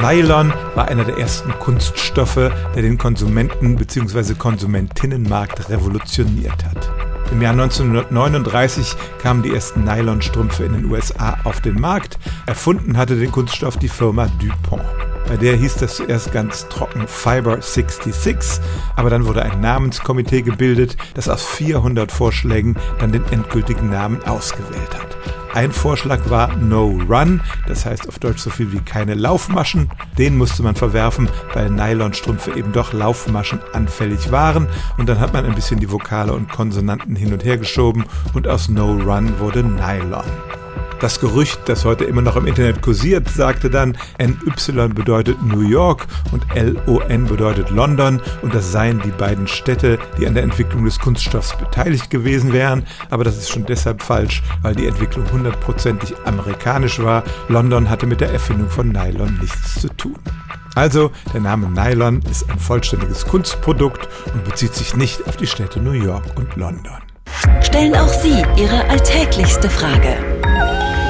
Nylon war einer der ersten Kunststoffe, der den Konsumenten- bzw. Konsumentinnenmarkt revolutioniert hat. Im Jahr 1939 kamen die ersten Nylonstrümpfe in den USA auf den Markt. Erfunden hatte den Kunststoff die Firma DuPont. Bei der hieß das zuerst ganz trocken Fiber 66, aber dann wurde ein Namenskomitee gebildet, das aus 400 Vorschlägen dann den endgültigen Namen ausgewählt hat. Ein Vorschlag war No Run, das heißt auf Deutsch so viel wie keine Laufmaschen. Den musste man verwerfen, weil Nylonstrümpfe eben doch Laufmaschen anfällig waren. Und dann hat man ein bisschen die Vokale und Konsonanten hin und her geschoben und aus No Run wurde Nylon. Das Gerücht, das heute immer noch im Internet kursiert, sagte dann, NY bedeutet New York und LON bedeutet London und das seien die beiden Städte, die an der Entwicklung des Kunststoffs beteiligt gewesen wären. Aber das ist schon deshalb falsch, weil die Entwicklung hundertprozentig amerikanisch war. London hatte mit der Erfindung von Nylon nichts zu tun. Also, der Name Nylon ist ein vollständiges Kunstprodukt und bezieht sich nicht auf die Städte New York und London. Stellen auch Sie Ihre alltäglichste Frage